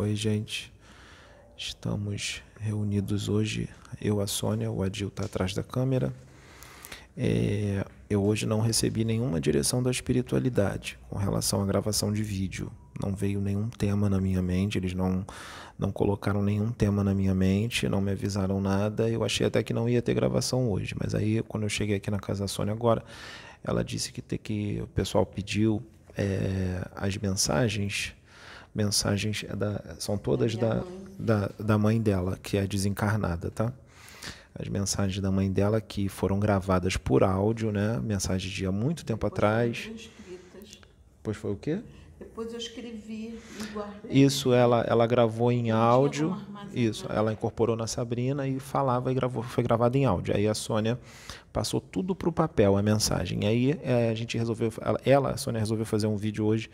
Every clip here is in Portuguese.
Oi, gente. Estamos reunidos hoje. Eu, a Sônia, o Adil está atrás da câmera. É, eu hoje não recebi nenhuma direção da espiritualidade com relação à gravação de vídeo. Não veio nenhum tema na minha mente, eles não, não colocaram nenhum tema na minha mente, não me avisaram nada. Eu achei até que não ia ter gravação hoje, mas aí quando eu cheguei aqui na casa da Sônia agora, ela disse que, ter que o pessoal pediu é, as mensagens mensagens da, são todas da, da, da mãe dela, que é desencarnada, tá? As mensagens da mãe dela que foram gravadas por áudio, né? Mensagem de há muito tempo Depois atrás. Depois foi o quê? Depois eu escrevi e guardei. Isso, ela, ela gravou em áudio. Isso, ela incorporou na Sabrina e falava e gravou, foi gravado em áudio. Aí a Sônia passou tudo para o papel, a mensagem. Aí é, a gente resolveu, ela, a Sônia resolveu fazer um vídeo hoje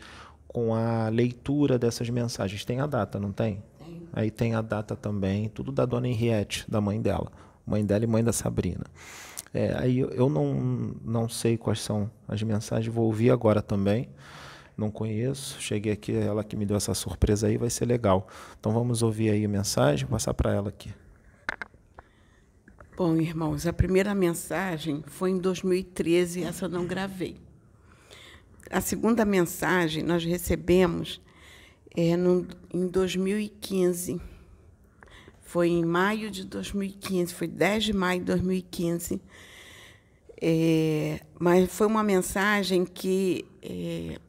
com a leitura dessas mensagens. Tem a data, não tem? Tem. Aí tem a data também, tudo da dona Henriette, da mãe dela. Mãe dela e mãe da Sabrina. É, aí eu não, não sei quais são as mensagens, vou ouvir agora também. Não conheço, cheguei aqui, ela que me deu essa surpresa aí, vai ser legal. Então vamos ouvir aí a mensagem, passar para ela aqui. Bom, irmãos, a primeira mensagem foi em 2013, essa eu não gravei a segunda mensagem nós recebemos é, no, em 2015. Foi em maio de 2015, foi 10 de maio de 2015. É, mas foi uma mensagem que é,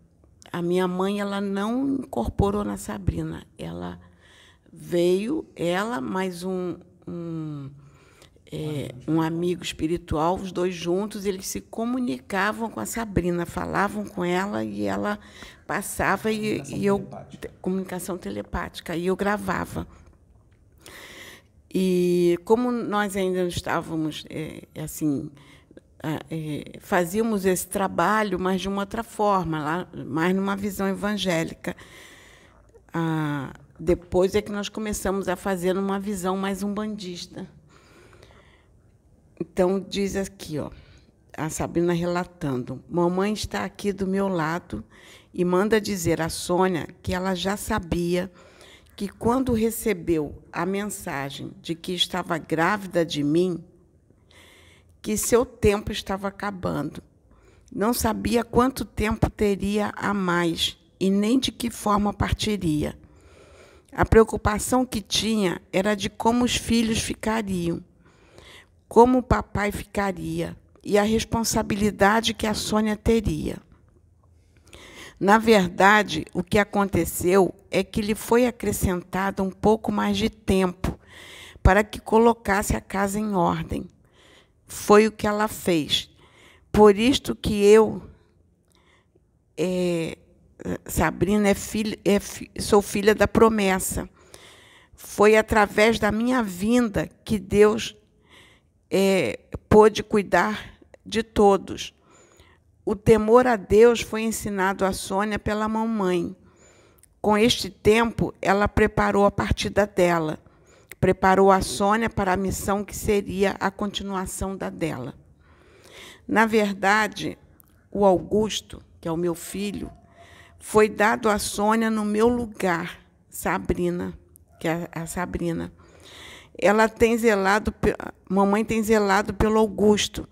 a minha mãe ela não incorporou na Sabrina. Ela veio, ela mais um, um é, um amigo espiritual, os dois juntos, eles se comunicavam com a Sabrina, falavam com ela e ela passava e, e eu telepática. comunicação telepática e eu gravava. E como nós ainda estávamos é, assim é, fazíamos esse trabalho, mas de uma outra forma, lá, mais numa visão evangélica. Ah, depois é que nós começamos a fazer numa visão mais umbandista. Então, diz aqui, ó, a Sabrina relatando: Mamãe está aqui do meu lado e manda dizer a Sônia que ela já sabia que quando recebeu a mensagem de que estava grávida de mim, que seu tempo estava acabando. Não sabia quanto tempo teria a mais e nem de que forma partiria. A preocupação que tinha era de como os filhos ficariam como o papai ficaria e a responsabilidade que a Sônia teria. Na verdade, o que aconteceu é que lhe foi acrescentado um pouco mais de tempo para que colocasse a casa em ordem. Foi o que ela fez. Por isto que eu, é, Sabrina, é filha, é, sou filha da promessa. Foi através da minha vinda que Deus é, pôde cuidar de todos. O temor a Deus foi ensinado a Sônia pela mamãe. Com este tempo, ela preparou a partida dela. Preparou a Sônia para a missão que seria a continuação da dela. Na verdade, o Augusto, que é o meu filho, foi dado a Sônia no meu lugar, Sabrina, que é a Sabrina ela tem zelado, mamãe tem zelado pelo Augusto,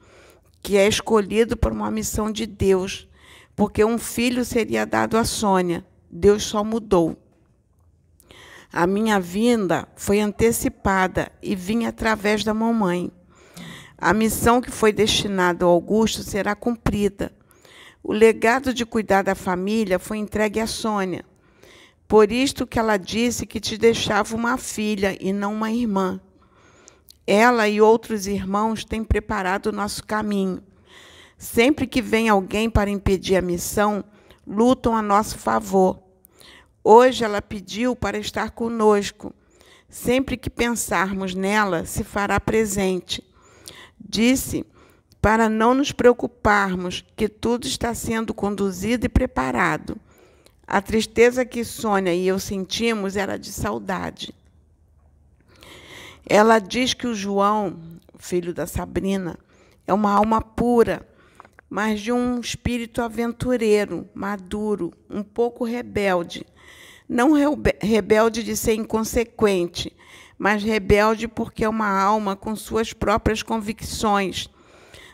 que é escolhido por uma missão de Deus, porque um filho seria dado a Sônia. Deus só mudou. A minha vinda foi antecipada e vinha através da mamãe. A missão que foi destinada ao Augusto será cumprida. O legado de cuidar da família foi entregue a Sônia. Por isto que ela disse que te deixava uma filha e não uma irmã. Ela e outros irmãos têm preparado o nosso caminho. Sempre que vem alguém para impedir a missão, lutam a nosso favor. Hoje ela pediu para estar conosco. Sempre que pensarmos nela, se fará presente. Disse para não nos preocuparmos, que tudo está sendo conduzido e preparado. A tristeza que Sônia e eu sentimos era de saudade. Ela diz que o João, filho da Sabrina, é uma alma pura, mas de um espírito aventureiro, maduro, um pouco rebelde. Não rebelde de ser inconsequente, mas rebelde porque é uma alma com suas próprias convicções.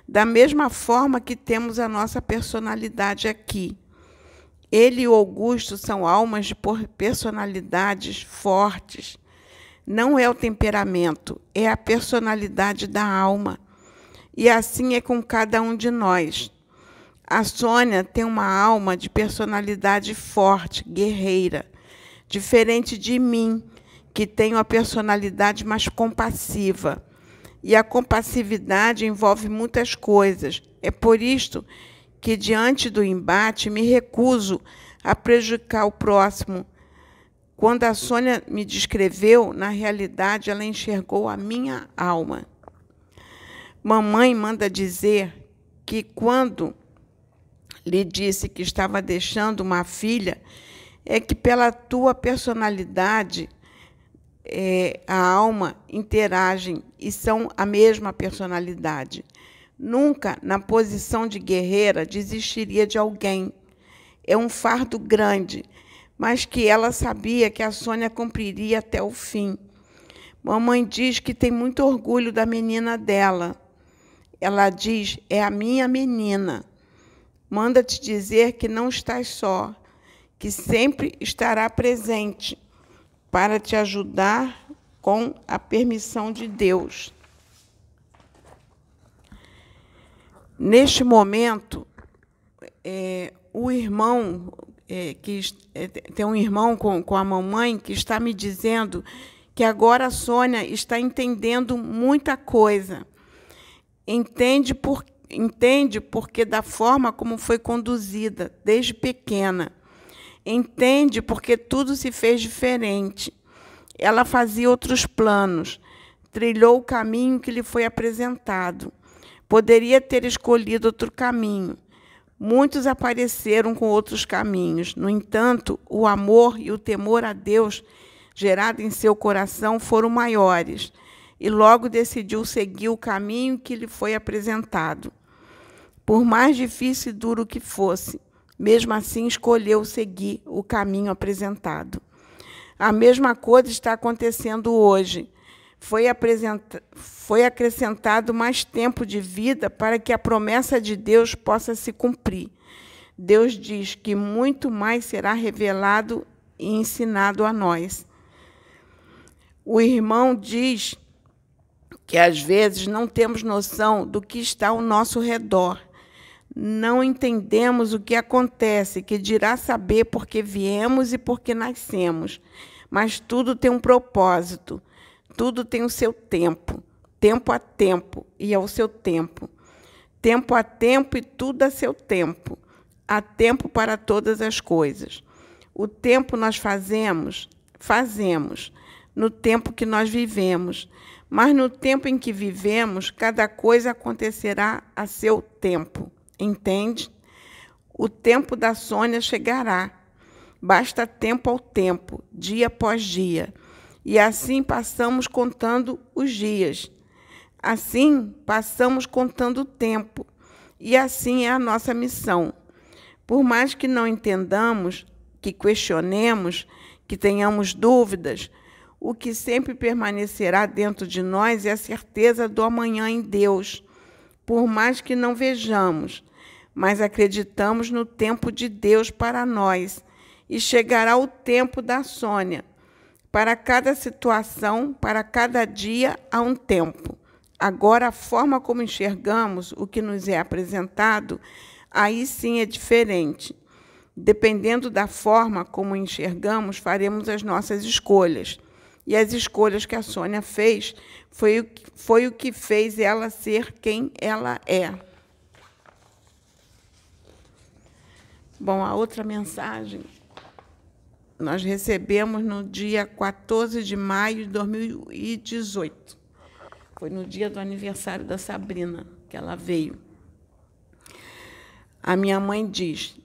Da mesma forma que temos a nossa personalidade aqui. Ele e Augusto são almas de personalidades fortes. Não é o temperamento, é a personalidade da alma. E assim é com cada um de nós. A Sônia tem uma alma de personalidade forte, guerreira, diferente de mim, que tenho a personalidade mais compassiva. E a compassividade envolve muitas coisas. É por isto que, diante do embate, me recuso a prejudicar o próximo. Quando a Sônia me descreveu, na realidade, ela enxergou a minha alma. Mamãe manda dizer que, quando lhe disse que estava deixando uma filha, é que, pela tua personalidade, é, a alma interagem e são a mesma personalidade. Nunca, na posição de guerreira, desistiria de alguém. É um fardo grande, mas que ela sabia que a Sônia cumpriria até o fim. Mamãe diz que tem muito orgulho da menina dela. Ela diz: é a minha menina. Manda te dizer que não estás só, que sempre estará presente para te ajudar com a permissão de Deus. Neste momento, é, o irmão, é, que é, tem um irmão com, com a mamãe que está me dizendo que agora a Sônia está entendendo muita coisa. Entende por, entende porque da forma como foi conduzida desde pequena Entende porque tudo se fez diferente. Ela fazia outros planos, trilhou o caminho que lhe foi apresentado. Poderia ter escolhido outro caminho. Muitos apareceram com outros caminhos. No entanto, o amor e o temor a Deus gerado em seu coração foram maiores, e logo decidiu seguir o caminho que lhe foi apresentado. Por mais difícil e duro que fosse, mesmo assim escolheu seguir o caminho apresentado. A mesma coisa está acontecendo hoje. Foi, foi acrescentado mais tempo de vida para que a promessa de Deus possa se cumprir. Deus diz que muito mais será revelado e ensinado a nós. O irmão diz que às vezes não temos noção do que está ao nosso redor não entendemos o que acontece, que dirá saber porque viemos e porque nascemos. Mas tudo tem um propósito, tudo tem o seu tempo, tempo a tempo e ao seu tempo. Tempo a tempo e tudo a seu tempo. Há tempo para todas as coisas. O tempo nós fazemos, fazemos, no tempo que nós vivemos. Mas no tempo em que vivemos, cada coisa acontecerá a seu tempo. Entende? O tempo da Sônia chegará. Basta tempo ao tempo, dia após dia. E assim passamos contando os dias. Assim passamos contando o tempo. E assim é a nossa missão. Por mais que não entendamos, que questionemos, que tenhamos dúvidas, o que sempre permanecerá dentro de nós é a certeza do amanhã em Deus. Por mais que não vejamos, mas acreditamos no tempo de Deus para nós e chegará o tempo da Sônia. Para cada situação, para cada dia, há um tempo. Agora, a forma como enxergamos o que nos é apresentado, aí sim é diferente. Dependendo da forma como enxergamos, faremos as nossas escolhas. E as escolhas que a Sônia fez foi o que, foi o que fez ela ser quem ela é. Bom, a outra mensagem nós recebemos no dia 14 de maio de 2018. Foi no dia do aniversário da Sabrina que ela veio. A minha mãe diz,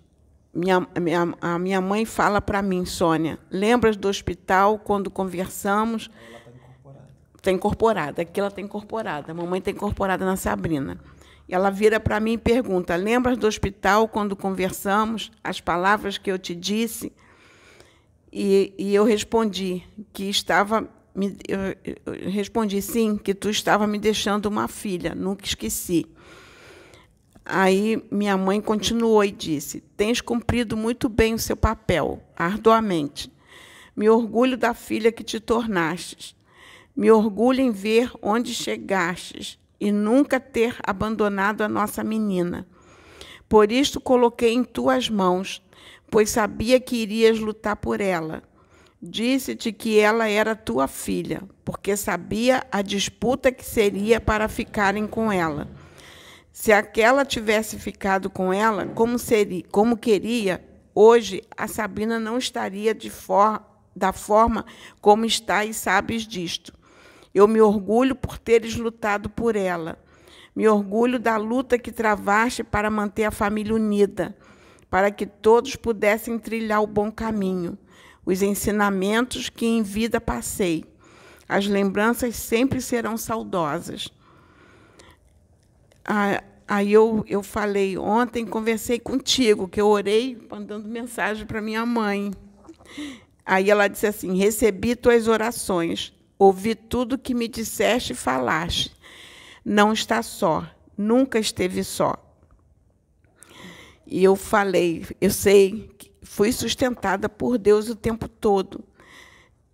minha, minha, a minha mãe fala para mim, Sônia, lembras do hospital quando conversamos? Ela está incorporada. Está incorporada, aqui ela está incorporada. A mamãe está incorporada na Sabrina. Ela vira para mim e pergunta: Lembras do hospital quando conversamos, as palavras que eu te disse? E, e eu respondi que estava me, eu respondi sim, que tu estava me deixando uma filha, nunca esqueci. Aí minha mãe continuou e disse: Tens cumprido muito bem o seu papel, arduamente. Me orgulho da filha que te tornastes. Me orgulho em ver onde chegastes e nunca ter abandonado a nossa menina. Por isto coloquei em tuas mãos, pois sabia que irias lutar por ela. Disse-te que ela era tua filha, porque sabia a disputa que seria para ficarem com ela. Se aquela tivesse ficado com ela, como seria, como queria, hoje a Sabina não estaria de for, da forma como está e sabes disto. Eu me orgulho por teres lutado por ela. Me orgulho da luta que travaste para manter a família unida, para que todos pudessem trilhar o bom caminho os ensinamentos que em vida passei. As lembranças sempre serão saudosas. Aí eu, eu falei, ontem conversei contigo, que eu orei mandando mensagem para minha mãe. Aí ela disse assim: Recebi tuas orações, ouvi tudo que me disseste e falaste. Não está só, nunca esteve só. E eu falei, eu sei fui sustentada por Deus o tempo todo.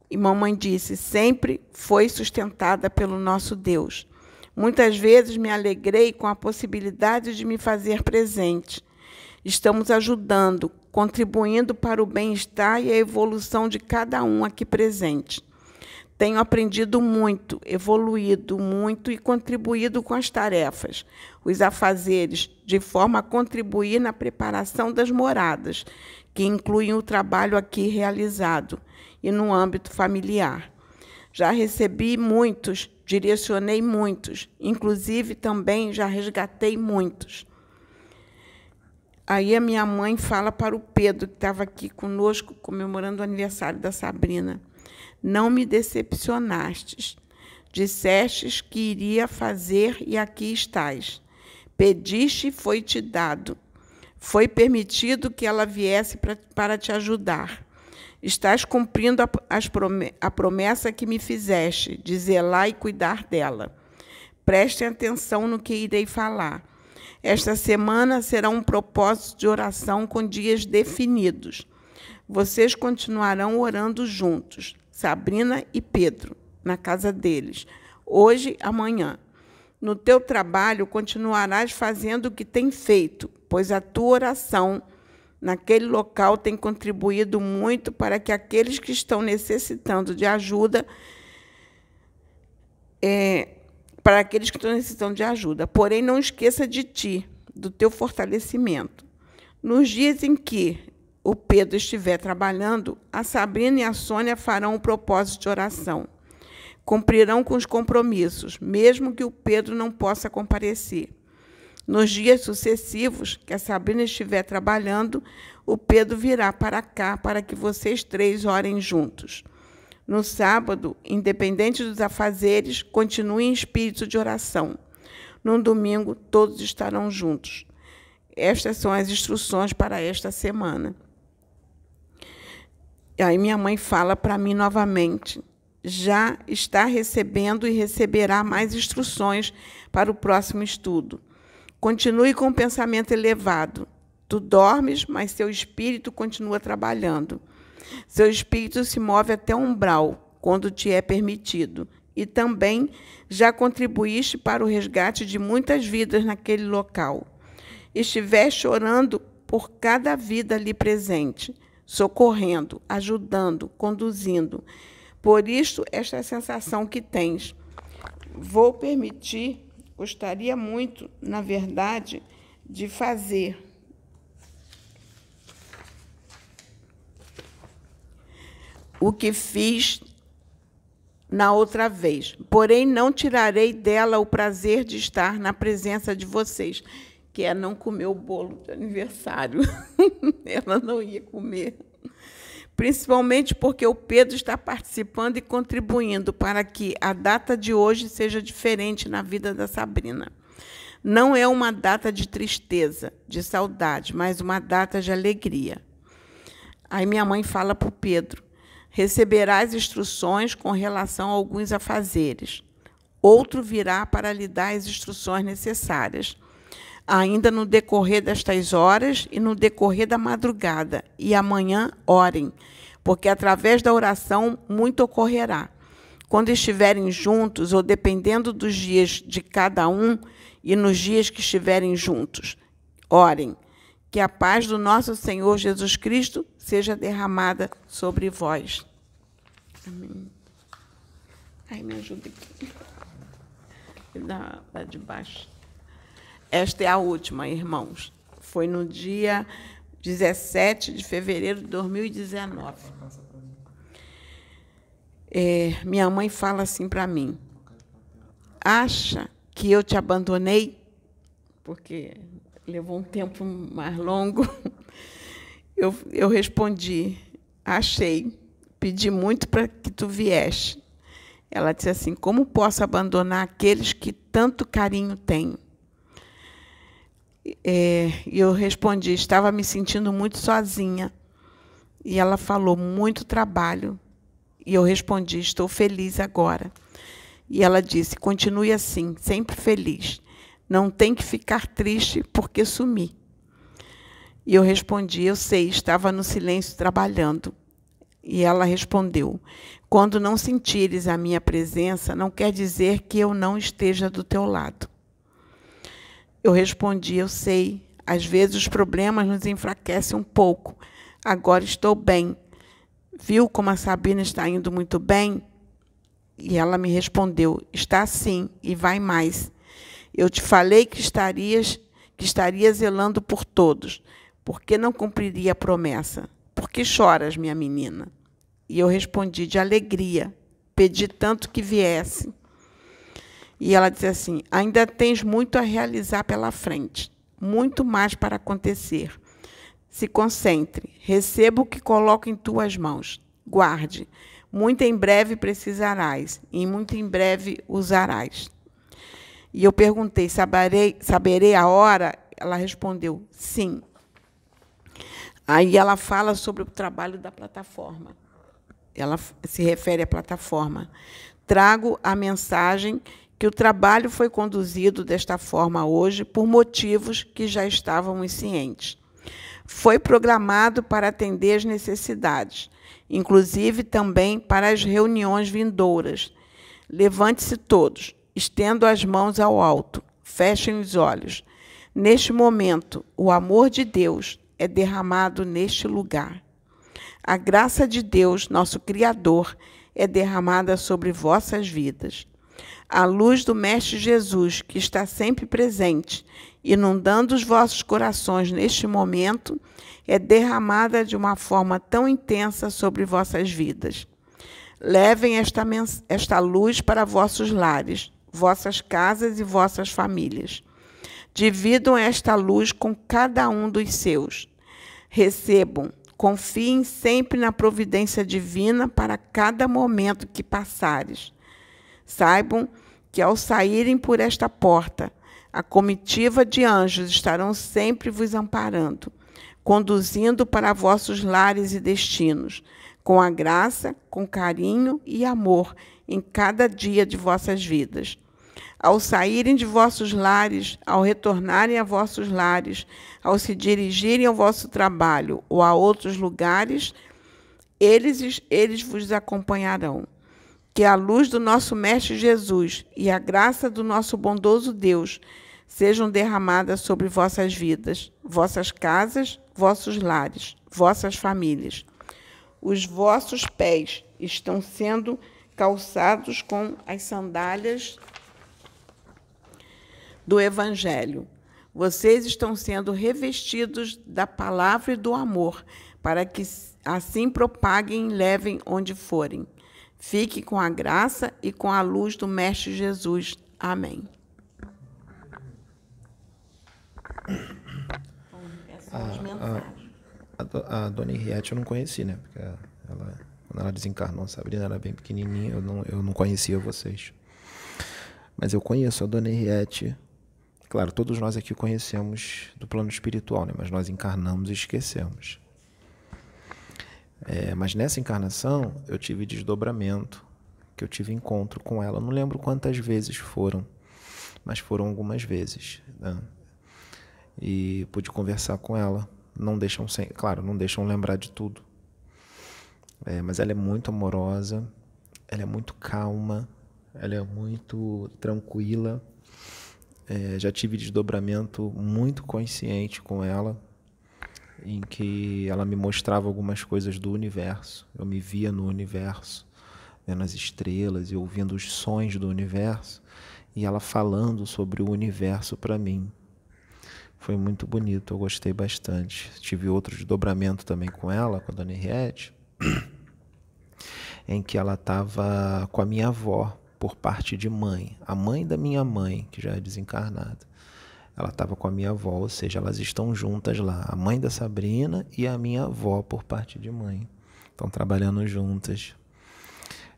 E mamãe disse: sempre foi sustentada pelo nosso Deus. Muitas vezes me alegrei com a possibilidade de me fazer presente. Estamos ajudando, contribuindo para o bem-estar e a evolução de cada um aqui presente. Tenho aprendido muito, evoluído muito e contribuído com as tarefas, os afazeres, de forma a contribuir na preparação das moradas, que incluem o trabalho aqui realizado e no âmbito familiar. Já recebi muitos, direcionei muitos, inclusive também já resgatei muitos. Aí a minha mãe fala para o Pedro, que estava aqui conosco comemorando o aniversário da Sabrina: Não me decepcionastes. Dissestes que iria fazer e aqui estás. Pediste e foi-te dado. Foi permitido que ela viesse pra, para te ajudar. Estás cumprindo a, a promessa que me fizeste, zelar e cuidar dela. Prestem atenção no que irei falar. Esta semana será um propósito de oração com dias definidos. Vocês continuarão orando juntos, Sabrina e Pedro, na casa deles, hoje, amanhã. No teu trabalho continuarás fazendo o que tem feito, pois a tua oração naquele local tem contribuído muito para que aqueles que estão necessitando de ajuda, é, para aqueles que estão necessitando de ajuda. Porém, não esqueça de ti, do teu fortalecimento. Nos dias em que o Pedro estiver trabalhando, a Sabrina e a Sônia farão o propósito de oração. Cumprirão com os compromissos, mesmo que o Pedro não possa comparecer. Nos dias sucessivos que a Sabrina estiver trabalhando, o Pedro virá para cá para que vocês três orem juntos. No sábado, independente dos afazeres, continue em espírito de oração. No domingo, todos estarão juntos. Estas são as instruções para esta semana. E aí minha mãe fala para mim novamente. Já está recebendo e receberá mais instruções para o próximo estudo. Continue com o pensamento elevado. Tu dormes, mas seu espírito continua trabalhando. Seu espírito se move até o umbral, quando te é permitido. E também já contribuíste para o resgate de muitas vidas naquele local. Estiveste orando por cada vida ali presente, socorrendo, ajudando, conduzindo. Por isso, esta sensação que tens. Vou permitir gostaria muito, na verdade, de fazer. O que fiz na outra vez. Porém, não tirarei dela o prazer de estar na presença de vocês, que é não comer o bolo de aniversário. Ela não ia comer principalmente porque o Pedro está participando e contribuindo para que a data de hoje seja diferente na vida da Sabrina. Não é uma data de tristeza, de saudade, mas uma data de alegria. Aí minha mãe fala para o Pedro: receberás instruções com relação a alguns afazeres. Outro virá para lhe dar as instruções necessárias, ainda no decorrer destas horas e no decorrer da madrugada. E amanhã orem, porque através da oração muito ocorrerá. Quando estiverem juntos, ou dependendo dos dias de cada um, e nos dias que estiverem juntos, orem que a paz do nosso Senhor Jesus Cristo seja derramada sobre vós. Amém. Ai, me ajuda aqui. Da, da de baixo. Esta é a última, irmãos. Foi no dia 17 de fevereiro de 2019. É, minha mãe fala assim para mim: acha que eu te abandonei? Porque levou um tempo mais longo, eu, eu respondi: achei, pedi muito para que tu vieste. Ela disse assim: como posso abandonar aqueles que tanto carinho tenho? É, eu respondi: estava me sentindo muito sozinha. E ela falou: muito trabalho. E eu respondi: estou feliz agora. E ela disse: continue assim, sempre feliz. Não tem que ficar triste porque sumi. E eu respondi: Eu sei, estava no silêncio trabalhando. E ela respondeu: Quando não sentires a minha presença, não quer dizer que eu não esteja do teu lado. Eu respondi: Eu sei, às vezes os problemas nos enfraquecem um pouco. Agora estou bem. Viu como a Sabina está indo muito bem? E ela me respondeu: Está sim, e vai mais. Eu te falei que estarias que estaria zelando por todos. Por que não cumpriria a promessa? Por que choras, minha menina? E eu respondi de alegria. Pedi tanto que viesse. E ela disse assim: Ainda tens muito a realizar pela frente, muito mais para acontecer. Se concentre, receba o que coloco em tuas mãos. Guarde. Muito em breve precisarás, e muito em breve usarás. E eu perguntei: saberei, saberei a hora? Ela respondeu: sim. Aí ela fala sobre o trabalho da plataforma. Ela se refere à plataforma. Trago a mensagem que o trabalho foi conduzido desta forma hoje por motivos que já estávamos cientes. Foi programado para atender as necessidades, inclusive também para as reuniões vindouras. Levante-se todos, Estendo as mãos ao alto, fechem os olhos. Neste momento, o amor de Deus é derramado neste lugar. A graça de Deus, nosso Criador, é derramada sobre vossas vidas. A luz do Mestre Jesus, que está sempre presente, inundando os vossos corações neste momento, é derramada de uma forma tão intensa sobre vossas vidas. Levem esta, esta luz para vossos lares, vossas casas e vossas famílias. Dividam esta luz com cada um dos seus. Recebam, confiem sempre na providência divina para cada momento que passares. Saibam que ao saírem por esta porta, a comitiva de anjos estarão sempre vos amparando, conduzindo para vossos lares e destinos, com a graça, com carinho e amor em cada dia de vossas vidas ao saírem de vossos lares, ao retornarem a vossos lares, ao se dirigirem ao vosso trabalho ou a outros lugares, eles, eles vos acompanharão. Que a luz do nosso Mestre Jesus e a graça do nosso bondoso Deus sejam derramadas sobre vossas vidas, vossas casas, vossos lares, vossas famílias. Os vossos pés estão sendo calçados com as sandálias do Evangelho. Vocês estão sendo revestidos da palavra e do amor, para que assim propaguem e levem onde forem. Fique com a graça e com a luz do Mestre Jesus. Amém. A, a, a, dona Henriette eu não conheci, né? Porque ela, quando ela desencarnou, a Sabrina era bem pequenininha, eu não, eu não conhecia vocês. Mas eu conheço a dona Henriette Claro, todos nós aqui conhecemos do plano espiritual, né? mas nós encarnamos e esquecemos. É, mas nessa encarnação eu tive desdobramento, que eu tive encontro com ela. Não lembro quantas vezes foram, mas foram algumas vezes. Né? E pude conversar com ela. Não deixam, sem, claro, não deixam lembrar de tudo. É, mas ela é muito amorosa, ela é muito calma, ela é muito tranquila. É, já tive desdobramento muito consciente com ela, em que ela me mostrava algumas coisas do universo. Eu me via no universo, vendo as estrelas e ouvindo os sons do universo, e ela falando sobre o universo para mim. Foi muito bonito, eu gostei bastante. Tive outro desdobramento também com ela, com a dona Henriette, em que ela estava com a minha avó, por parte de mãe. A mãe da minha mãe, que já é desencarnada. Ela estava com a minha avó, ou seja, elas estão juntas lá. A mãe da Sabrina e a minha avó, por parte de mãe. Estão trabalhando juntas.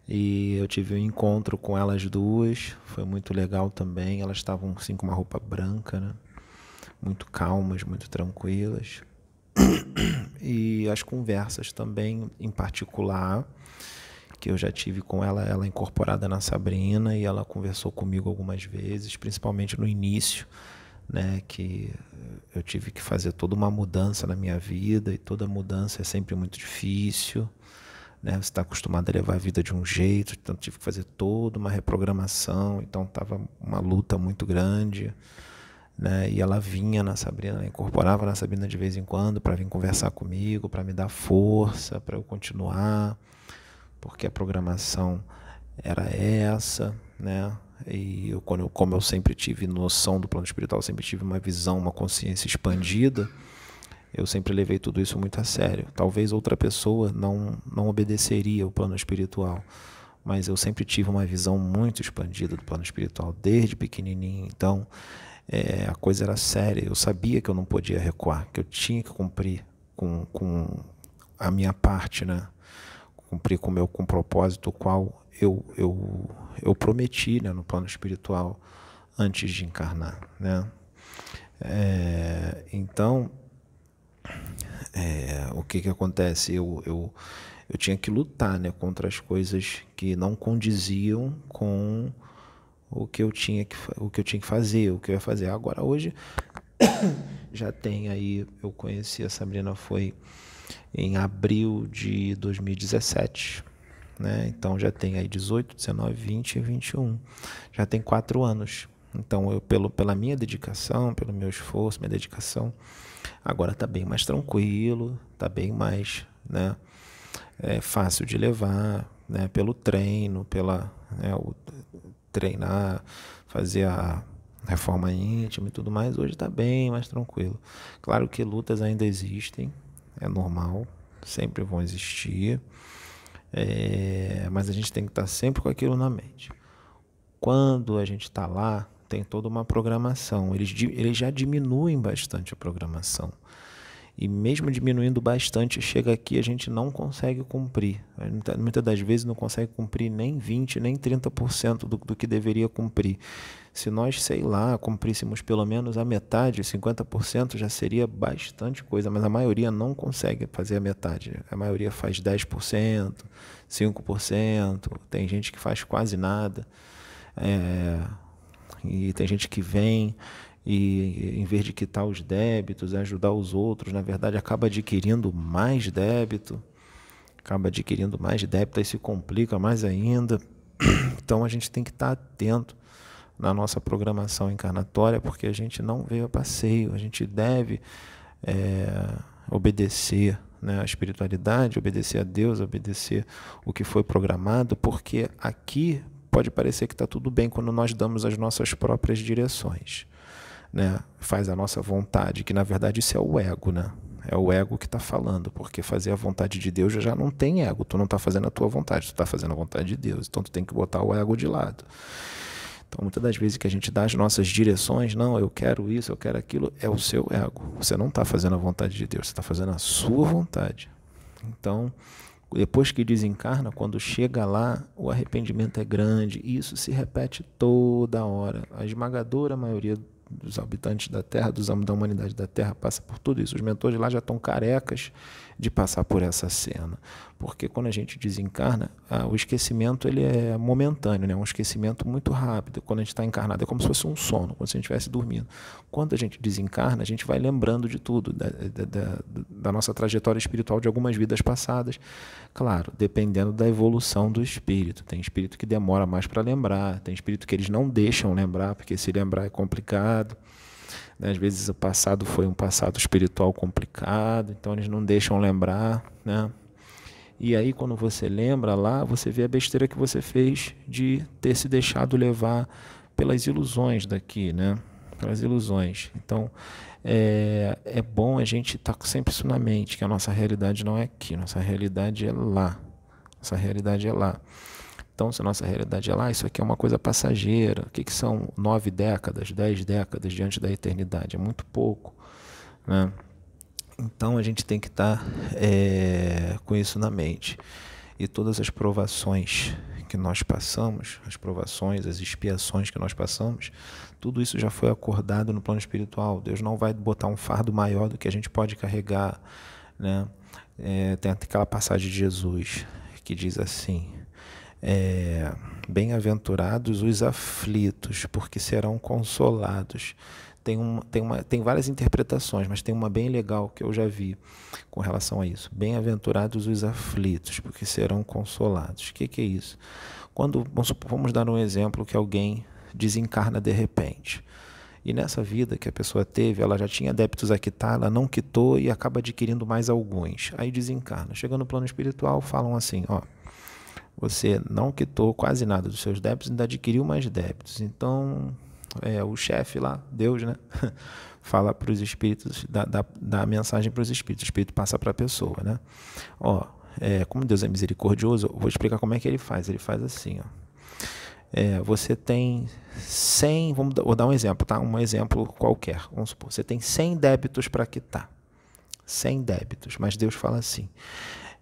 E eu tive um encontro com elas duas, foi muito legal também. Elas estavam assim com uma roupa branca, né? Muito calmas, muito tranquilas. E as conversas também, em particular, que eu já tive com ela, ela incorporada na Sabrina, e ela conversou comigo algumas vezes, principalmente no início, né, que eu tive que fazer toda uma mudança na minha vida, e toda mudança é sempre muito difícil, né, você está acostumado a levar a vida de um jeito, então tive que fazer toda uma reprogramação, então estava uma luta muito grande, né? E ela vinha na Sabrina, incorporava na Sabrina de vez em quando para vir conversar comigo, para me dar força, para eu continuar porque a programação era essa, né? E eu, quando eu, como eu sempre tive noção do plano espiritual, sempre tive uma visão, uma consciência expandida, eu sempre levei tudo isso muito a sério. Talvez outra pessoa não, não obedeceria o plano espiritual, mas eu sempre tive uma visão muito expandida do plano espiritual, desde pequenininho. Então, é, a coisa era séria. Eu sabia que eu não podia recuar, que eu tinha que cumprir com, com a minha parte, né? cumprir com o meu com o propósito qual eu, eu, eu prometi né, no plano espiritual antes de encarnar. Né? É, então, é, o que, que acontece? Eu, eu, eu tinha que lutar né, contra as coisas que não condiziam com o que eu tinha que, o que eu tinha que fazer, o que eu ia fazer. Agora, hoje, já tem aí, eu conheci a Sabrina, foi em abril de 2017. Né? Então já tem aí 18, 19, 20 e 21. Já tem quatro anos. Então eu pelo, pela minha dedicação, pelo meu esforço, minha dedicação, agora está bem mais tranquilo, está bem mais né, é fácil de levar, né, pelo treino, pela né, o, treinar, fazer a reforma íntima e tudo mais, hoje está bem mais tranquilo. Claro que lutas ainda existem, é normal, sempre vão existir, é, mas a gente tem que estar sempre com aquilo na mente. Quando a gente está lá, tem toda uma programação. Eles, eles já diminuem bastante a programação. E mesmo diminuindo bastante, chega aqui a gente não consegue cumprir. Muitas das vezes não consegue cumprir nem 20%, nem 30% do, do que deveria cumprir. Se nós, sei lá, cumpríssemos pelo menos a metade, 50%, já seria bastante coisa, mas a maioria não consegue fazer a metade. A maioria faz 10%, 5%, tem gente que faz quase nada. É, e tem gente que vem e em vez de quitar os débitos, ajudar os outros, na verdade acaba adquirindo mais débito, acaba adquirindo mais débito, e se complica mais ainda. Então a gente tem que estar atento na nossa programação encarnatória, porque a gente não veio a passeio, a gente deve é, obedecer né, espiritualidade, obedecer a Deus, obedecer o que foi programado, porque aqui pode parecer que está tudo bem quando nós damos as nossas próprias direções né, faz a nossa vontade, que na verdade isso é o ego, né? É o ego que está falando, porque fazer a vontade de Deus já não tem ego, tu não está fazendo a tua vontade, tu está fazendo a vontade de Deus, então tu tem que botar o ego de lado. Então, muitas das vezes que a gente dá as nossas direções, não, eu quero isso, eu quero aquilo, é o seu ego. Você não está fazendo a vontade de Deus, você está fazendo a sua vontade. Então, depois que desencarna, quando chega lá, o arrependimento é grande, e isso se repete toda hora. A esmagadora maioria dos habitantes da Terra, dos da humanidade da Terra, passa por tudo isso. Os mentores lá já estão carecas de passar por essa cena, porque quando a gente desencarna, ah, o esquecimento ele é momentâneo, né? um esquecimento muito rápido. Quando a gente está encarnado é como se fosse um sono, como se a gente estivesse dormindo. Quando a gente desencarna, a gente vai lembrando de tudo, da, da, da nossa trajetória espiritual de algumas vidas passadas, claro, dependendo da evolução do espírito. Tem espírito que demora mais para lembrar, tem espírito que eles não deixam lembrar, porque se lembrar é complicado. Né? Às vezes o passado foi um passado espiritual complicado, então eles não deixam lembrar. Né? E aí, quando você lembra lá, você vê a besteira que você fez de ter se deixado levar pelas ilusões daqui, né? Pelas ilusões. Então, é, é bom a gente estar tá sempre isso na mente, que a nossa realidade não é aqui, nossa realidade é lá. Nossa realidade é lá. Então, se a nossa realidade é lá, isso aqui é uma coisa passageira. O que, que são nove décadas, dez décadas diante da eternidade? É muito pouco. Né? Então, a gente tem que estar tá, é, com isso na mente. E todas as provações que nós passamos, as provações, as expiações que nós passamos, tudo isso já foi acordado no plano espiritual. Deus não vai botar um fardo maior do que a gente pode carregar. Né? É, tem aquela passagem de Jesus que diz assim é, Bem-aventurados os aflitos, porque serão consolados. Tem, uma, tem, uma, tem várias interpretações, mas tem uma bem legal que eu já vi com relação a isso. Bem-aventurados os aflitos, porque serão consolados. O que, que é isso? Quando vamos, dar um exemplo que alguém desencarna de repente. E nessa vida que a pessoa teve, ela já tinha débitos a quitar, ela não quitou e acaba adquirindo mais alguns. Aí desencarna. Chega no plano espiritual, falam assim: ó, você não quitou quase nada dos seus débitos, ainda adquiriu mais débitos. Então, é, o chefe lá, Deus, né? Fala para os espíritos, dá, dá, dá a mensagem para os espíritos, o espírito passa para a pessoa, né? Ó, é, como Deus é misericordioso, vou explicar como é que ele faz. Ele faz assim, ó. É, você tem 100, vamos, vou dar um exemplo, tá? Um exemplo qualquer. Vamos supor, você tem 100 débitos para quitar. 100 débitos, mas Deus fala assim: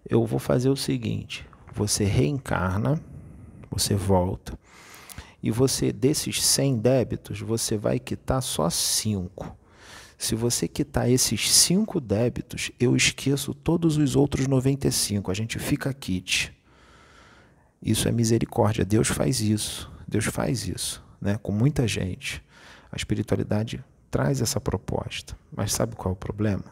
eu vou fazer o seguinte, você reencarna, você volta, e você, desses 100 débitos, você vai quitar só 5. Se você quitar esses 5 débitos, eu esqueço todos os outros 95, a gente fica quite. Isso é misericórdia, Deus faz isso, Deus faz isso, né? com muita gente. A espiritualidade traz essa proposta, mas sabe qual é o problema?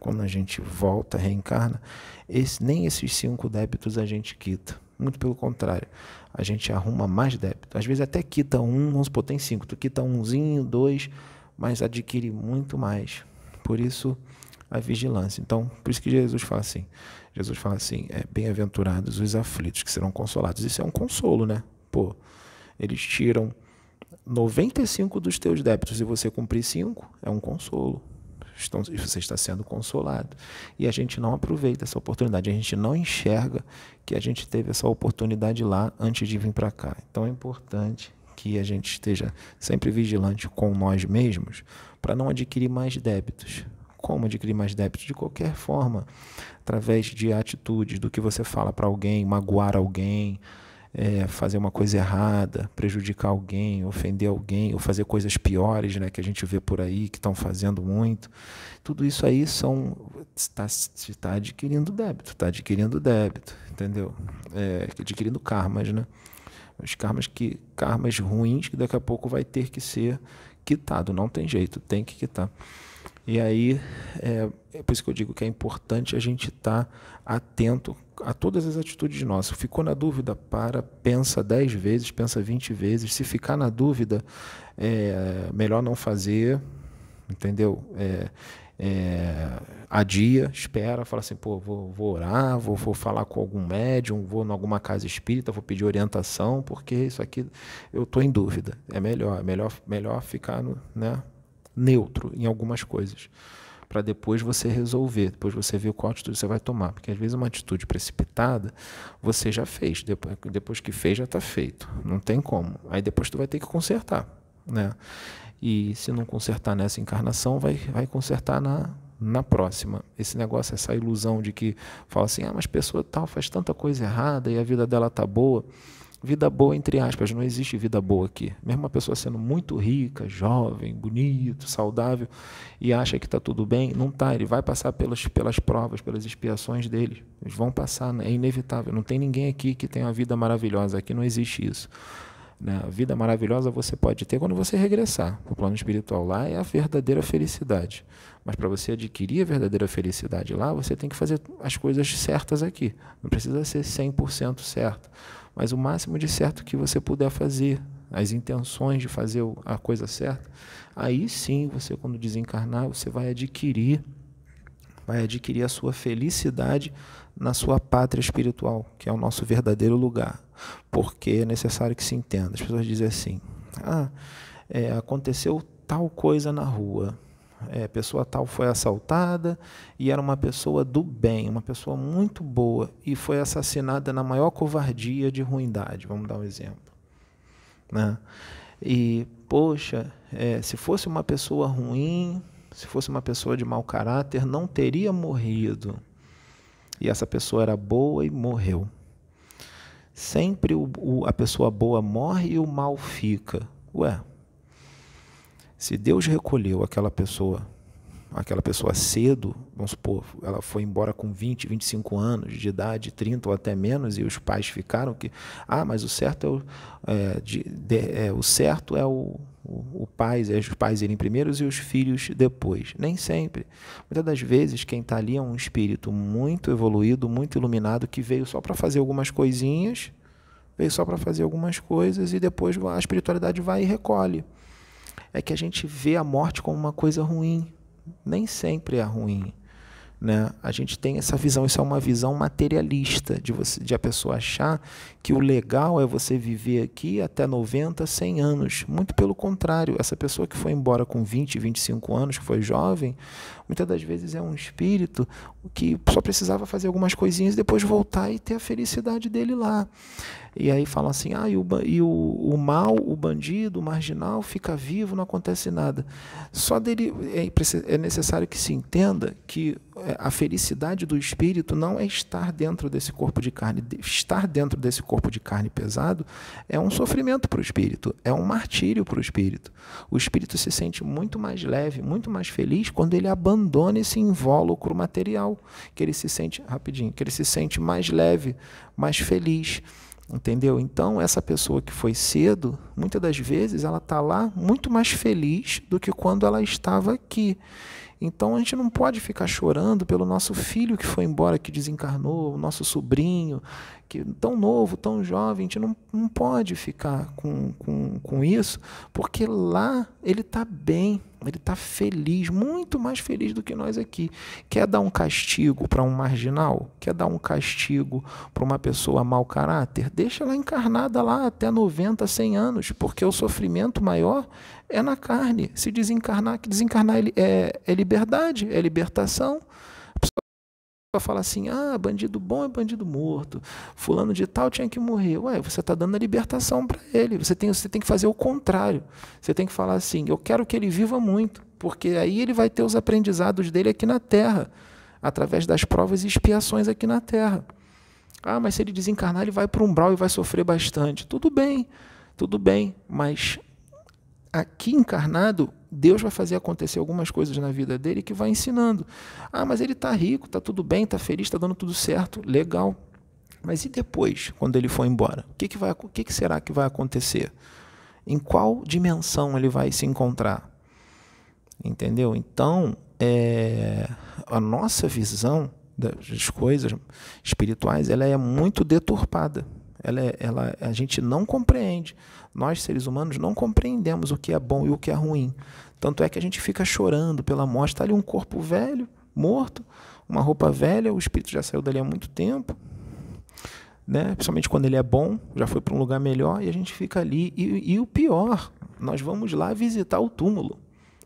Quando a gente volta, reencarna, esse, nem esses cinco débitos a gente quita. Muito pelo contrário, a gente arruma mais débito. Às vezes até quita um, vamos supor, tem cinco, tu quita umzinho, dois, mas adquire muito mais. Por isso, a vigilância. Então, por isso que Jesus fala assim, Jesus fala assim, é, bem-aventurados os aflitos, que serão consolados. Isso é um consolo, né? Pô, eles tiram 95 dos teus débitos e você cumprir 5, é um consolo estão, você está sendo consolado. E a gente não aproveita essa oportunidade, a gente não enxerga que a gente teve essa oportunidade lá antes de vir para cá. Então é importante que a gente esteja sempre vigilante com nós mesmos para não adquirir mais débitos. Como adquirir mais débitos? De qualquer forma, através de atitudes, do que você fala para alguém, magoar alguém, é, fazer uma coisa errada, prejudicar alguém, ofender alguém, ou fazer coisas piores, né, que a gente vê por aí, que estão fazendo muito. Tudo isso aí são está tá adquirindo débito, está adquirindo débito, entendeu? É, adquirindo karmas, né? Os karmas que karmas ruins que daqui a pouco vai ter que ser quitado, não tem jeito, tem que quitar. E aí, é, é por isso que eu digo que é importante a gente estar tá atento a todas as atitudes nossas. Ficou na dúvida? Para, pensa 10 vezes, pensa 20 vezes. Se ficar na dúvida, é melhor não fazer, entendeu? É, é, adia, espera, fala assim, pô, vou, vou orar, vou, vou falar com algum médium, vou em alguma casa espírita, vou pedir orientação, porque isso aqui eu estou em dúvida. É melhor, é melhor, melhor ficar no, né, neutro em algumas coisas, para depois você resolver, depois você ver qual atitude você vai tomar, porque às vezes uma atitude precipitada você já fez, depois, depois que fez já está feito, não tem como. Aí depois tu vai ter que consertar, né? E se não consertar nessa encarnação, vai, vai consertar na, na próxima. Esse negócio, essa ilusão de que fala assim, ah, mas pessoa tal faz tanta coisa errada e a vida dela tá boa. Vida boa, entre aspas, não existe vida boa aqui. Mesmo uma pessoa sendo muito rica, jovem, bonito, saudável e acha que está tudo bem, não está. Ele vai passar pelas, pelas provas, pelas expiações dele. Eles vão passar, é inevitável. Não tem ninguém aqui que tenha uma vida maravilhosa. Aqui não existe isso. Né? A vida maravilhosa você pode ter quando você regressar para o plano espiritual. Lá é a verdadeira felicidade. Mas para você adquirir a verdadeira felicidade lá, você tem que fazer as coisas certas aqui. Não precisa ser 100% certo mas o máximo de certo que você puder fazer, as intenções de fazer a coisa certa, aí sim você, quando desencarnar, você vai adquirir, vai adquirir a sua felicidade na sua pátria espiritual, que é o nosso verdadeiro lugar. Porque é necessário que se entenda. As pessoas dizem assim: ah, é, aconteceu tal coisa na rua é, pessoa tal foi assaltada e era uma pessoa do bem, uma pessoa muito boa e foi assassinada na maior covardia de ruindade, vamos dar um exemplo. Né? E, poxa, é, se fosse uma pessoa ruim, se fosse uma pessoa de mau caráter, não teria morrido. E essa pessoa era boa e morreu. Sempre o, o, a pessoa boa morre e o mal fica. Ué, se Deus recolheu aquela pessoa, aquela pessoa cedo, vamos supor, ela foi embora com 20, 25 anos de idade, 30 ou até menos, e os pais ficaram que, ah, mas o certo é o, é, de, de, é, o certo é o, o, pai, é os pais irem primeiros e os filhos depois. Nem sempre. Muitas das vezes quem está ali é um espírito muito evoluído, muito iluminado, que veio só para fazer algumas coisinhas, veio só para fazer algumas coisas e depois a espiritualidade vai e recolhe é que a gente vê a morte como uma coisa ruim. Nem sempre é ruim. Né? A gente tem essa visão, isso é uma visão materialista, de, você, de a pessoa achar que o legal é você viver aqui até 90, 100 anos. Muito pelo contrário, essa pessoa que foi embora com 20, 25 anos, que foi jovem, muitas das vezes é um espírito que só precisava fazer algumas coisinhas e depois voltar e ter a felicidade dele lá. E aí falam assim: ah, e, o, e o, o mal, o bandido, o marginal fica vivo, não acontece nada. Só dele é, é necessário que se entenda que a felicidade do espírito não é estar dentro desse corpo de carne. Estar dentro desse corpo de carne pesado é um sofrimento para o espírito, é um martírio para o espírito. O espírito se sente muito mais leve, muito mais feliz quando ele abandona esse invólucro material, que ele se sente rapidinho, que ele se sente mais leve, mais feliz. Entendeu? Então, essa pessoa que foi cedo, muitas das vezes, ela está lá muito mais feliz do que quando ela estava aqui. Então, a gente não pode ficar chorando pelo nosso filho que foi embora, que desencarnou, o nosso sobrinho, que tão novo, tão jovem, a gente não, não pode ficar com, com, com isso, porque lá ele está bem, ele está feliz, muito mais feliz do que nós aqui. Quer dar um castigo para um marginal? Quer dar um castigo para uma pessoa mau caráter? Deixa ela encarnada lá até 90, 100 anos, porque o sofrimento maior é na carne. Se desencarnar, que desencarnar é, é liberdade, é libertação fala assim: ah, bandido bom é bandido morto, fulano de tal tinha que morrer. Ué, você está dando a libertação para ele. Você tem, você tem que fazer o contrário. Você tem que falar assim: eu quero que ele viva muito, porque aí ele vai ter os aprendizados dele aqui na terra, através das provas e expiações aqui na terra. Ah, mas se ele desencarnar, ele vai para o umbral e vai sofrer bastante. Tudo bem, tudo bem, mas aqui encarnado, Deus vai fazer acontecer algumas coisas na vida dele que vai ensinando. Ah, mas ele está rico, está tudo bem, está feliz, está dando tudo certo, legal. Mas e depois, quando ele for embora? O que, que, vai, o que, que será que vai acontecer? Em qual dimensão ele vai se encontrar? Entendeu? Então, é, a nossa visão das coisas espirituais ela é muito deturpada. Ela, é, ela, a gente não compreende. Nós, seres humanos, não compreendemos o que é bom e o que é ruim. Tanto é que a gente fica chorando pela morte. Está ali um corpo velho, morto, uma roupa velha, o espírito já saiu dali há muito tempo. Né? Principalmente quando ele é bom, já foi para um lugar melhor e a gente fica ali. E, e, o pior, nós vamos lá visitar o túmulo.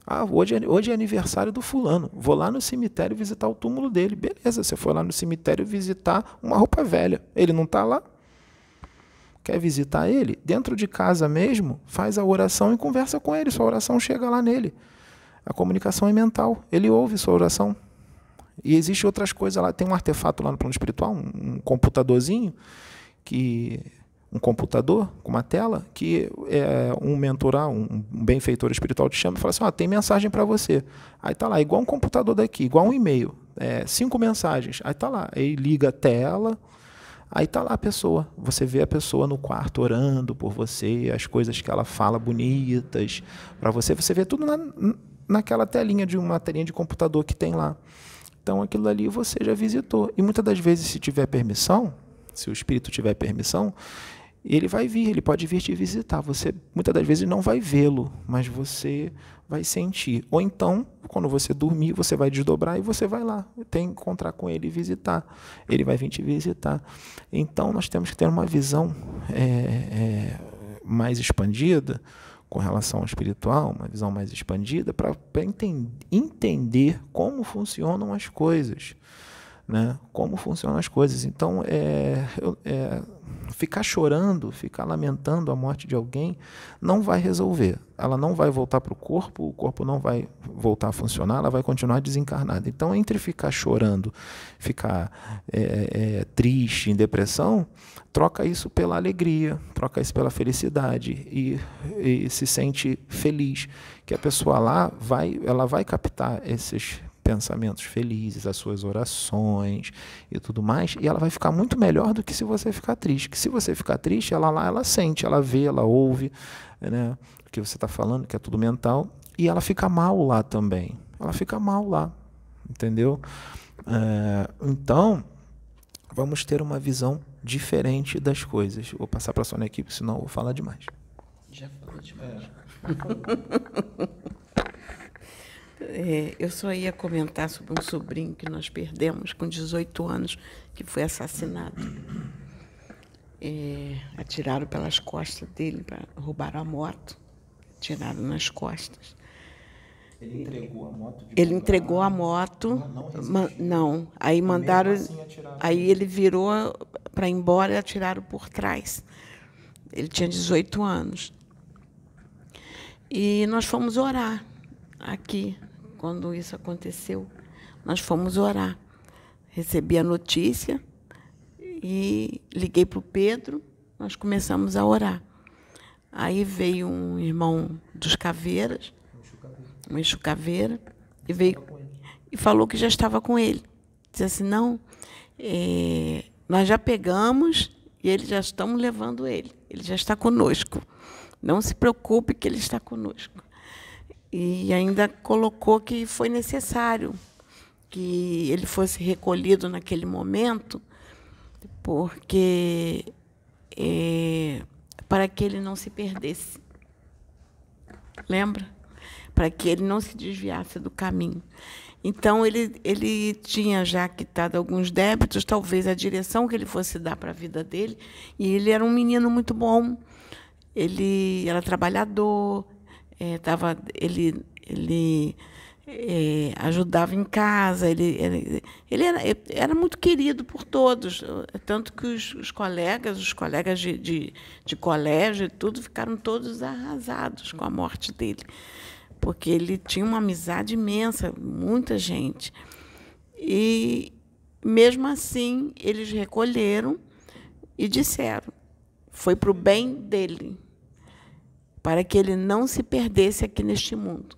Ah, hoje é, hoje é aniversário do fulano. Vou lá no cemitério visitar o túmulo dele. Beleza, você foi lá no cemitério visitar uma roupa velha. Ele não está lá? Quer visitar ele, dentro de casa mesmo, faz a oração e conversa com ele. Sua oração chega lá nele. A comunicação é mental. Ele ouve sua oração. E existe outras coisas lá. Tem um artefato lá no plano espiritual, um computadorzinho, que um computador com uma tela que é, um mentorar, um, benfeitor espiritual te chama e fala assim, oh, tem mensagem para você. Aí tá lá, igual um computador daqui, igual um e-mail, é, cinco mensagens. Aí tá lá, aí liga a tela, aí tá lá a pessoa. Você vê a pessoa no quarto orando por você, as coisas que ela fala bonitas para você, você vê tudo na, naquela telinha de uma telinha de computador que tem lá. Então aquilo ali você já visitou. E muitas das vezes, se tiver permissão, se o espírito tiver permissão, ele vai vir, ele pode vir te visitar. Você muitas das vezes não vai vê-lo, mas você vai sentir. Ou então, quando você dormir, você vai desdobrar e você vai lá, tem encontrar com ele e visitar. Ele vai vir te visitar. Então, nós temos que ter uma visão é, é, mais expandida com relação ao espiritual, uma visão mais expandida, para entender como funcionam as coisas né? Como funcionam as coisas. Então, é, é, ficar chorando, ficar lamentando a morte de alguém, não vai resolver. Ela não vai voltar para o corpo, o corpo não vai voltar a funcionar, ela vai continuar desencarnada. Então, entre ficar chorando, ficar é, é, triste, em depressão, troca isso pela alegria, troca isso pela felicidade e, e se sente feliz que a pessoa lá vai, ela vai captar esses pensamentos felizes, as suas orações e tudo mais, e ela vai ficar muito melhor do que se você ficar triste. Que se você ficar triste, ela lá, ela sente, ela vê, ela ouve, né, o que você está falando, que é tudo mental, e ela fica mal lá também. Ela fica mal lá, entendeu? É, então, vamos ter uma visão diferente das coisas. Vou passar para a sua equipe, senão eu vou falar demais. Já falou demais. É. É, eu só ia comentar sobre um sobrinho que nós perdemos com 18 anos, que foi assassinado. É, atiraram pelas costas dele, pra, roubaram a moto, atiraram nas costas. Ele entregou a moto? Ele entregou a moto. Não, não, não. aí mandaram. Assim aí ele virou para ir embora e atiraram por trás. Ele tinha 18 anos. E nós fomos orar aqui quando isso aconteceu, nós fomos orar. Recebi a notícia e liguei para o Pedro, nós começamos a orar. Aí veio um irmão dos Caveiras, um Exu Caveira, e veio e falou que já estava com ele. Disse assim, não, é, nós já pegamos e eles já estamos levando ele. Ele já está conosco. Não se preocupe que ele está conosco. E ainda colocou que foi necessário que ele fosse recolhido naquele momento, porque é, para que ele não se perdesse. Lembra? Para que ele não se desviasse do caminho. Então, ele, ele tinha já quitado alguns débitos, talvez a direção que ele fosse dar para a vida dele. E ele era um menino muito bom, ele era trabalhador, é, tava, ele, ele é, ajudava em casa, ele, ele, ele era, era, muito querido por todos, tanto que os, os colegas, os colegas de, de, de, colégio e tudo, ficaram todos arrasados com a morte dele, porque ele tinha uma amizade imensa, muita gente. E, mesmo assim, eles recolheram e disseram, foi para o bem dele para que ele não se perdesse aqui neste mundo.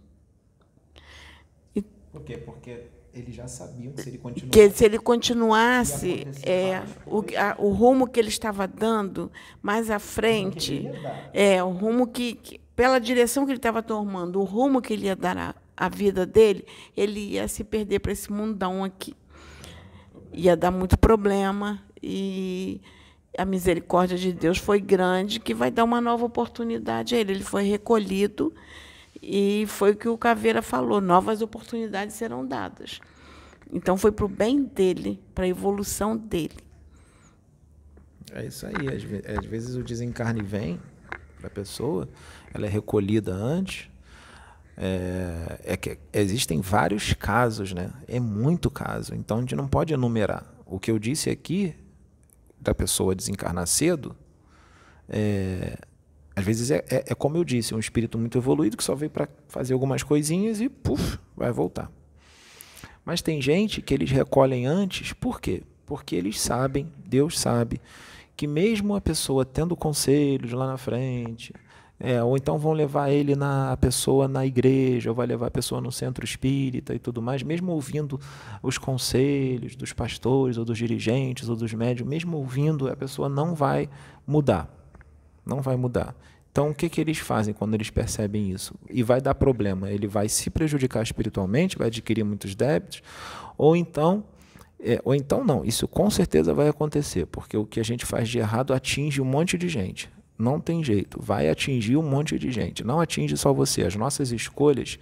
E, Por quê? Porque eles já sabiam que se ele continuasse, que se ele continuasse é, o, a, o rumo que ele estava dando mais à frente, é o rumo que, que, pela direção que ele estava tomando, o rumo que ele ia dar à, à vida dele, ele ia se perder para esse mundão aqui. Ia dar muito problema e a misericórdia de Deus foi grande, que vai dar uma nova oportunidade a ele. Ele foi recolhido e foi o que o Caveira falou: novas oportunidades serão dadas. Então foi para o bem dele, para a evolução dele. É isso aí. Às vezes o desencarne vem para a pessoa, ela é recolhida antes. É, é que existem vários casos, né? É muito caso. Então a gente não pode enumerar. O que eu disse aqui da pessoa desencarnar cedo, é, às vezes é, é, é, como eu disse, um espírito muito evoluído que só veio para fazer algumas coisinhas e puf, vai voltar. Mas tem gente que eles recolhem antes, por quê? Porque eles sabem, Deus sabe, que mesmo a pessoa tendo conselhos lá na frente, é, ou então vão levar ele na pessoa na igreja, ou vai levar a pessoa no centro espírita e tudo mais, mesmo ouvindo os conselhos dos pastores, ou dos dirigentes, ou dos médios, mesmo ouvindo, a pessoa não vai mudar. Não vai mudar. Então, o que, que eles fazem quando eles percebem isso? E vai dar problema. Ele vai se prejudicar espiritualmente, vai adquirir muitos débitos, ou então é, ou então não, isso com certeza vai acontecer, porque o que a gente faz de errado atinge um monte de gente. Não tem jeito, vai atingir um monte de gente. Não atinge só você. As nossas escolhas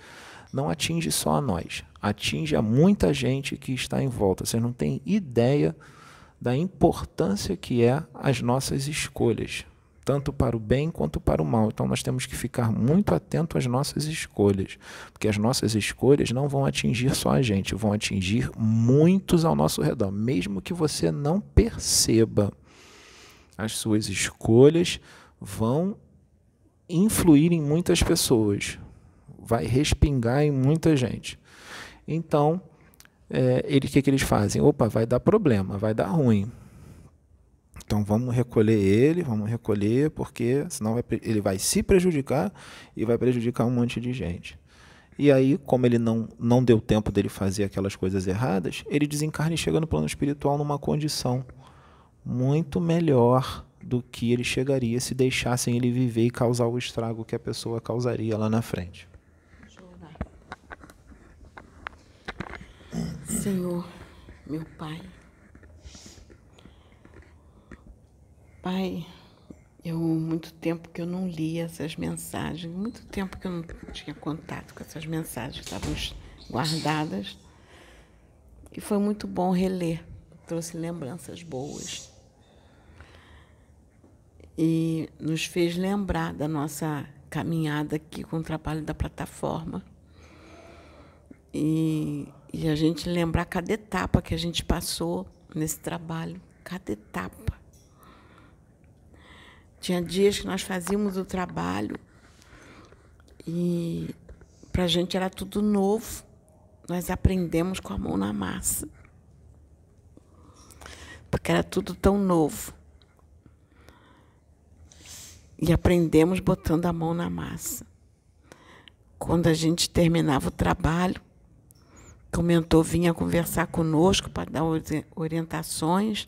não atinge só a nós, atinge a muita gente que está em volta. Você não tem ideia da importância que é as nossas escolhas, tanto para o bem quanto para o mal. Então nós temos que ficar muito atento às nossas escolhas, porque as nossas escolhas não vão atingir só a gente, vão atingir muitos ao nosso redor, mesmo que você não perceba. As suas escolhas vão influir em muitas pessoas, vai respingar em muita gente. Então, é, ele, o que, que eles fazem? Opa, vai dar problema, vai dar ruim. Então vamos recolher ele, vamos recolher, porque senão vai, ele vai se prejudicar e vai prejudicar um monte de gente. E aí, como ele não, não deu tempo dele fazer aquelas coisas erradas, ele desencarna e chega no plano espiritual numa condição muito melhor do que ele chegaria se deixassem ele viver e causar o estrago que a pessoa causaria lá na frente. Senhor, meu Pai. Pai, eu muito tempo que eu não li essas mensagens, muito tempo que eu não tinha contato com essas mensagens, estavam guardadas. E foi muito bom reler, trouxe lembranças boas e nos fez lembrar da nossa caminhada aqui com o trabalho da plataforma. E, e a gente lembrar cada etapa que a gente passou nesse trabalho, cada etapa. Tinha dias que nós fazíamos o trabalho e para a gente era tudo novo. Nós aprendemos com a mão na massa. Porque era tudo tão novo. E aprendemos botando a mão na massa. Quando a gente terminava o trabalho, o mentor vinha conversar conosco para dar orientações.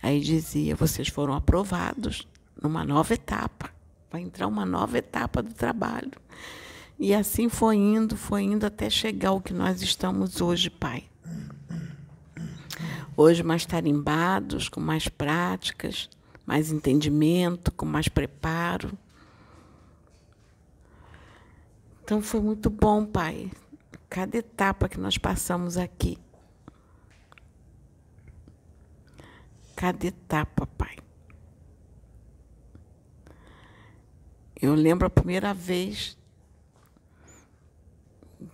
Aí dizia: vocês foram aprovados numa nova etapa. Vai entrar uma nova etapa do trabalho. E assim foi indo, foi indo até chegar ao que nós estamos hoje, Pai. Hoje mais tarimbados, com mais práticas, mais entendimento, com mais preparo. Então foi muito bom, Pai, cada etapa que nós passamos aqui. Cada etapa, Pai. Eu lembro a primeira vez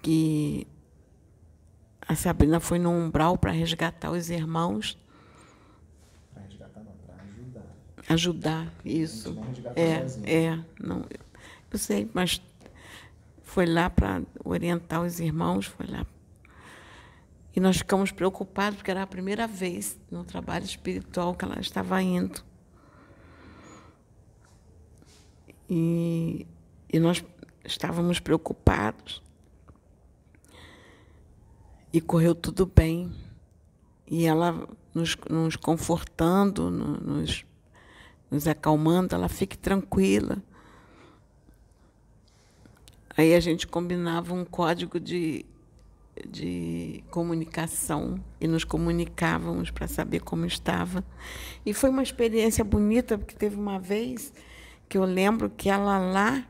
que a Sabrina foi no umbral para resgatar os irmãos ajudar isso. É, é, não. Eu sei, mas foi lá para orientar os irmãos, foi lá. E nós ficamos preocupados porque era a primeira vez no trabalho espiritual que ela estava indo. E, e nós estávamos preocupados. E correu tudo bem. E ela nos, nos confortando, nos nos acalmando, ela fique tranquila. Aí a gente combinava um código de, de comunicação e nos comunicávamos para saber como estava. E foi uma experiência bonita, porque teve uma vez que eu lembro que ela lá,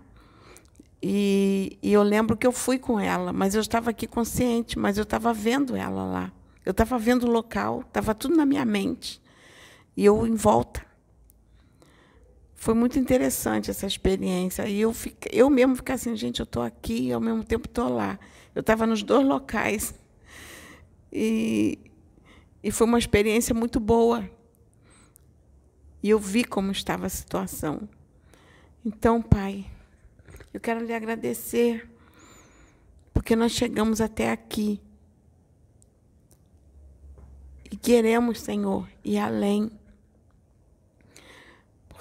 e, e eu lembro que eu fui com ela, mas eu estava aqui consciente, mas eu estava vendo ela lá. Eu estava vendo o local, estava tudo na minha mente. E eu em volta. Foi muito interessante essa experiência. E eu, fiquei, eu mesmo fiquei assim, gente, eu estou aqui e ao mesmo tempo estou lá. Eu estava nos dois locais. E, e foi uma experiência muito boa. E eu vi como estava a situação. Então, Pai, eu quero lhe agradecer, porque nós chegamos até aqui. E queremos, Senhor, ir além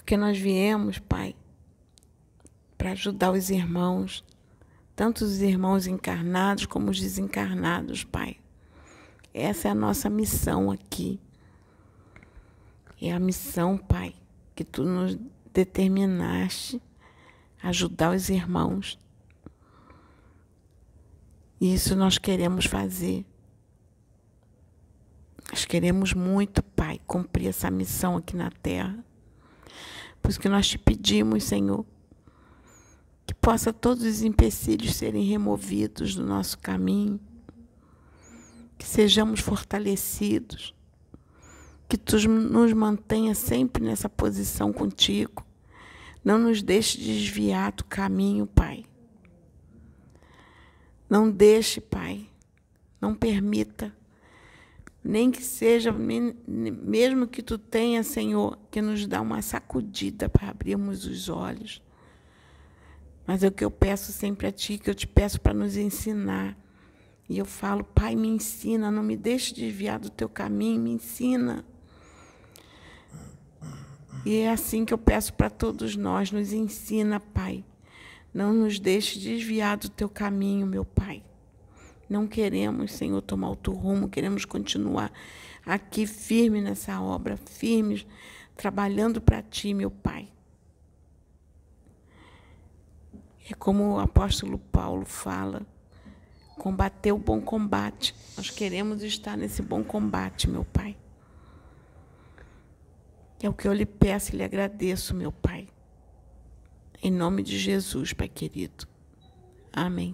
Porque nós viemos, Pai, para ajudar os irmãos, tanto os irmãos encarnados como os desencarnados, Pai. Essa é a nossa missão aqui. É a missão, Pai, que tu nos determinaste ajudar os irmãos. E isso nós queremos fazer. Nós queremos muito, Pai, cumprir essa missão aqui na terra. Por isso que nós te pedimos, Senhor, que possa todos os empecilhos serem removidos do nosso caminho, que sejamos fortalecidos, que tu nos mantenha sempre nessa posição contigo. Não nos deixe desviar do caminho, Pai. Não deixe, Pai. Não permita. Nem que seja, mesmo que tu tenha, Senhor, que nos dá uma sacudida para abrirmos os olhos. Mas é o que eu peço sempre a Ti, que eu te peço para nos ensinar. E eu falo, Pai, me ensina, não me deixe desviar do teu caminho, me ensina. E é assim que eu peço para todos nós, nos ensina, Pai. Não nos deixe desviar do teu caminho, meu Pai. Não queremos, Senhor, tomar outro rumo, queremos continuar aqui firme nessa obra, firmes, trabalhando para ti, meu Pai. É como o apóstolo Paulo fala, combater o bom combate. Nós queremos estar nesse bom combate, meu Pai. É o que eu lhe peço e lhe agradeço, meu Pai. Em nome de Jesus, Pai querido. Amém.